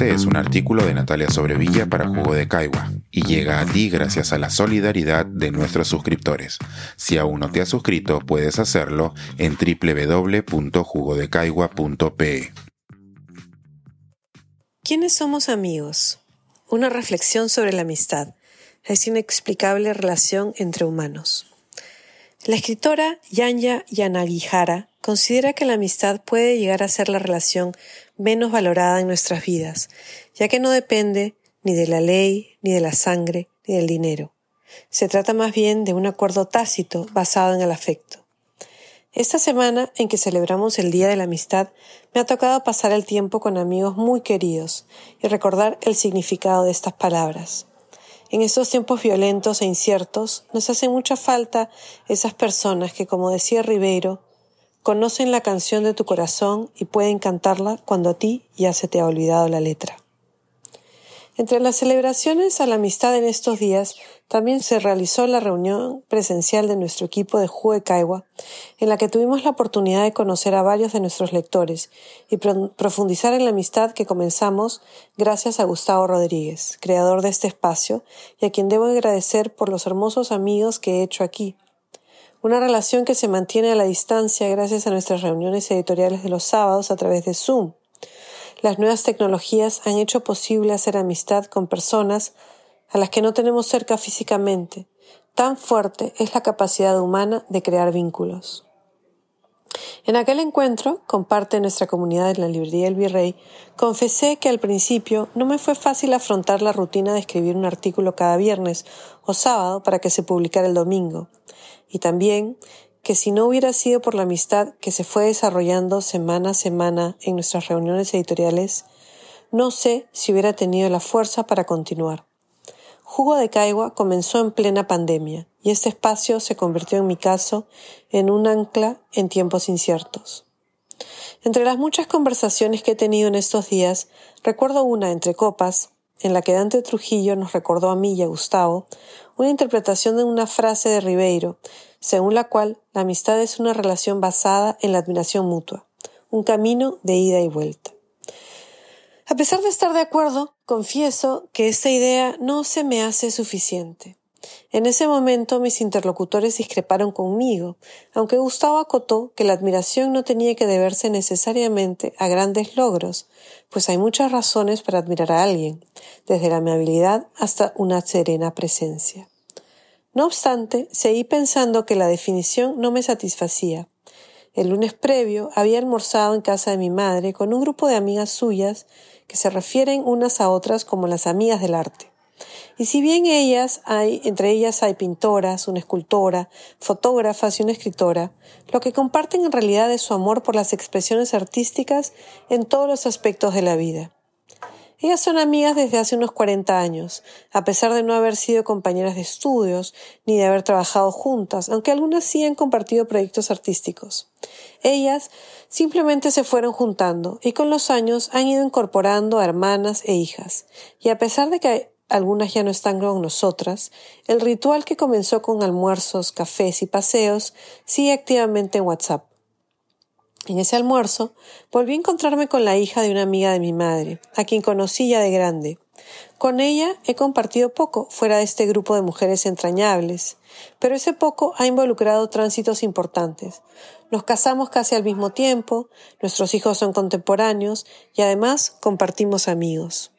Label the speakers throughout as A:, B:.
A: Este es un artículo de Natalia Sobrevilla para Jugo de Caigua y llega a ti gracias a la solidaridad de nuestros suscriptores. Si aún no te has suscrito, puedes hacerlo en www.jugodecaigua.pe.
B: ¿Quiénes somos amigos? Una reflexión sobre la amistad, esa inexplicable relación entre humanos. La escritora Yanya Yanagihara considera que la amistad puede llegar a ser la relación menos valorada en nuestras vidas, ya que no depende ni de la ley, ni de la sangre, ni del dinero. Se trata más bien de un acuerdo tácito basado en el afecto. Esta semana en que celebramos el Día de la Amistad, me ha tocado pasar el tiempo con amigos muy queridos y recordar el significado de estas palabras. En estos tiempos violentos e inciertos, nos hace mucha falta esas personas que, como decía Ribeiro, Conocen la canción de tu corazón y pueden cantarla cuando a ti ya se te ha olvidado la letra. Entre las celebraciones a la amistad en estos días, también se realizó la reunión presencial de nuestro equipo de Jue Caigua, en la que tuvimos la oportunidad de conocer a varios de nuestros lectores y profundizar en la amistad que comenzamos gracias a Gustavo Rodríguez, creador de este espacio, y a quien debo agradecer por los hermosos amigos que he hecho aquí, una relación que se mantiene a la distancia gracias a nuestras reuniones editoriales de los sábados a través de Zoom. Las nuevas tecnologías han hecho posible hacer amistad con personas a las que no tenemos cerca físicamente. Tan fuerte es la capacidad humana de crear vínculos. En aquel encuentro, con parte de nuestra comunidad en la librería del Virrey, confesé que al principio no me fue fácil afrontar la rutina de escribir un artículo cada viernes o sábado para que se publicara el domingo, y también que si no hubiera sido por la amistad que se fue desarrollando semana a semana en nuestras reuniones editoriales, no sé si hubiera tenido la fuerza para continuar. Jugo de Caigua comenzó en plena pandemia y este espacio se convirtió en mi caso en un ancla en tiempos inciertos. Entre las muchas conversaciones que he tenido en estos días, recuerdo una entre copas, en la que Dante Trujillo nos recordó a mí y a Gustavo una interpretación de una frase de Ribeiro, según la cual la amistad es una relación basada en la admiración mutua, un camino de ida y vuelta. A pesar de estar de acuerdo, confieso que esta idea no se me hace suficiente. En ese momento mis interlocutores discreparon conmigo, aunque Gustavo acotó que la admiración no tenía que deberse necesariamente a grandes logros, pues hay muchas razones para admirar a alguien, desde la amabilidad hasta una serena presencia. No obstante, seguí pensando que la definición no me satisfacía. El lunes previo había almorzado en casa de mi madre con un grupo de amigas suyas que se refieren unas a otras como las amigas del arte. Y si bien ellas hay, entre ellas hay pintoras, una escultora, fotógrafas y una escritora, lo que comparten en realidad es su amor por las expresiones artísticas en todos los aspectos de la vida. Ellas son amigas desde hace unos 40 años, a pesar de no haber sido compañeras de estudios ni de haber trabajado juntas, aunque algunas sí han compartido proyectos artísticos. Ellas simplemente se fueron juntando y con los años han ido incorporando a hermanas e hijas. Y a pesar de que algunas ya no están con nosotras, el ritual que comenzó con almuerzos, cafés y paseos sigue activamente en WhatsApp. En ese almuerzo volví a encontrarme con la hija de una amiga de mi madre, a quien conocí ya de grande. Con ella he compartido poco fuera de este grupo de mujeres entrañables, pero ese poco ha involucrado tránsitos importantes. Nos casamos casi al mismo tiempo, nuestros hijos son contemporáneos y además compartimos amigos.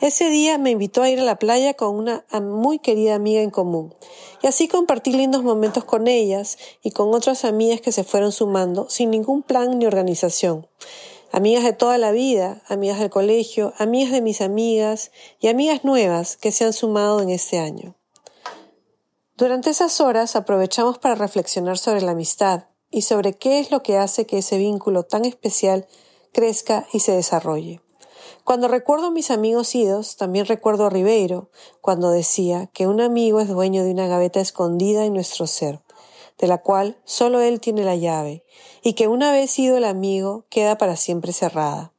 B: Ese día me invitó a ir a la playa con una muy querida amiga en común, y así compartí lindos momentos con ellas y con otras amigas que se fueron sumando sin ningún plan ni organización. Amigas de toda la vida, amigas del colegio, amigas de mis amigas y amigas nuevas que se han sumado en este año. Durante esas horas aprovechamos para reflexionar sobre la amistad y sobre qué es lo que hace que ese vínculo tan especial crezca y se desarrolle. Cuando recuerdo a mis amigos idos, también recuerdo a Ribeiro, cuando decía que un amigo es dueño de una gaveta escondida en nuestro ser, de la cual solo él tiene la llave, y que una vez ido el amigo queda para siempre cerrada.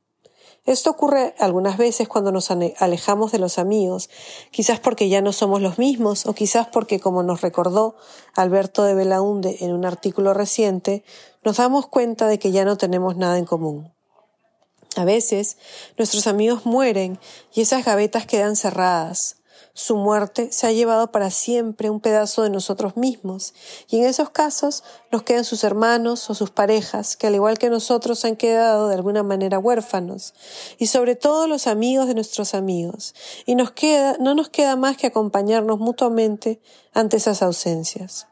B: Esto ocurre algunas veces cuando nos alejamos de los amigos, quizás porque ya no somos los mismos o quizás porque, como nos recordó Alberto de Belaunde en un artículo reciente, nos damos cuenta de que ya no tenemos nada en común. A veces nuestros amigos mueren y esas gavetas quedan cerradas. Su muerte se ha llevado para siempre un pedazo de nosotros mismos, y en esos casos nos quedan sus hermanos o sus parejas, que al igual que nosotros han quedado de alguna manera huérfanos, y sobre todo los amigos de nuestros amigos, y nos queda, no nos queda más que acompañarnos mutuamente ante esas ausencias.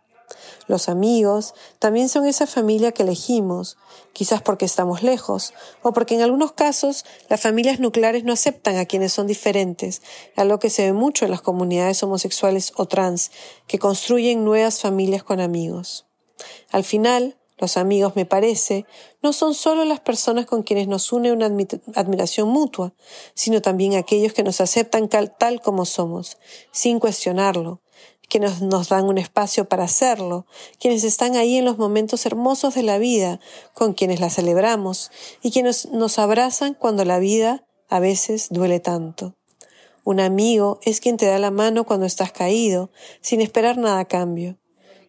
B: Los amigos también son esa familia que elegimos, quizás porque estamos lejos, o porque en algunos casos las familias nucleares no aceptan a quienes son diferentes, algo que se ve mucho en las comunidades homosexuales o trans, que construyen nuevas familias con amigos. Al final, los amigos, me parece, no son solo las personas con quienes nos une una admiración mutua, sino también aquellos que nos aceptan tal como somos, sin cuestionarlo, quienes nos dan un espacio para hacerlo, quienes están ahí en los momentos hermosos de la vida, con quienes la celebramos y quienes nos abrazan cuando la vida a veces duele tanto. Un amigo es quien te da la mano cuando estás caído, sin esperar nada a cambio,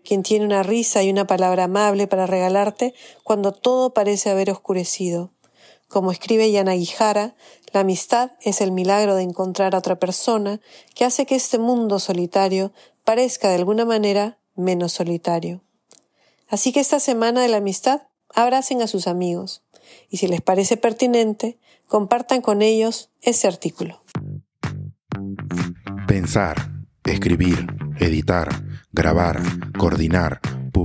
B: quien tiene una risa y una palabra amable para regalarte cuando todo parece haber oscurecido. Como escribe Yana Guijara, la amistad es el milagro de encontrar a otra persona que hace que este mundo solitario parezca de alguna manera menos solitario. Así que esta semana de la amistad abracen a sus amigos y si les parece pertinente, compartan con ellos ese artículo.
A: Pensar, escribir, editar, grabar, coordinar,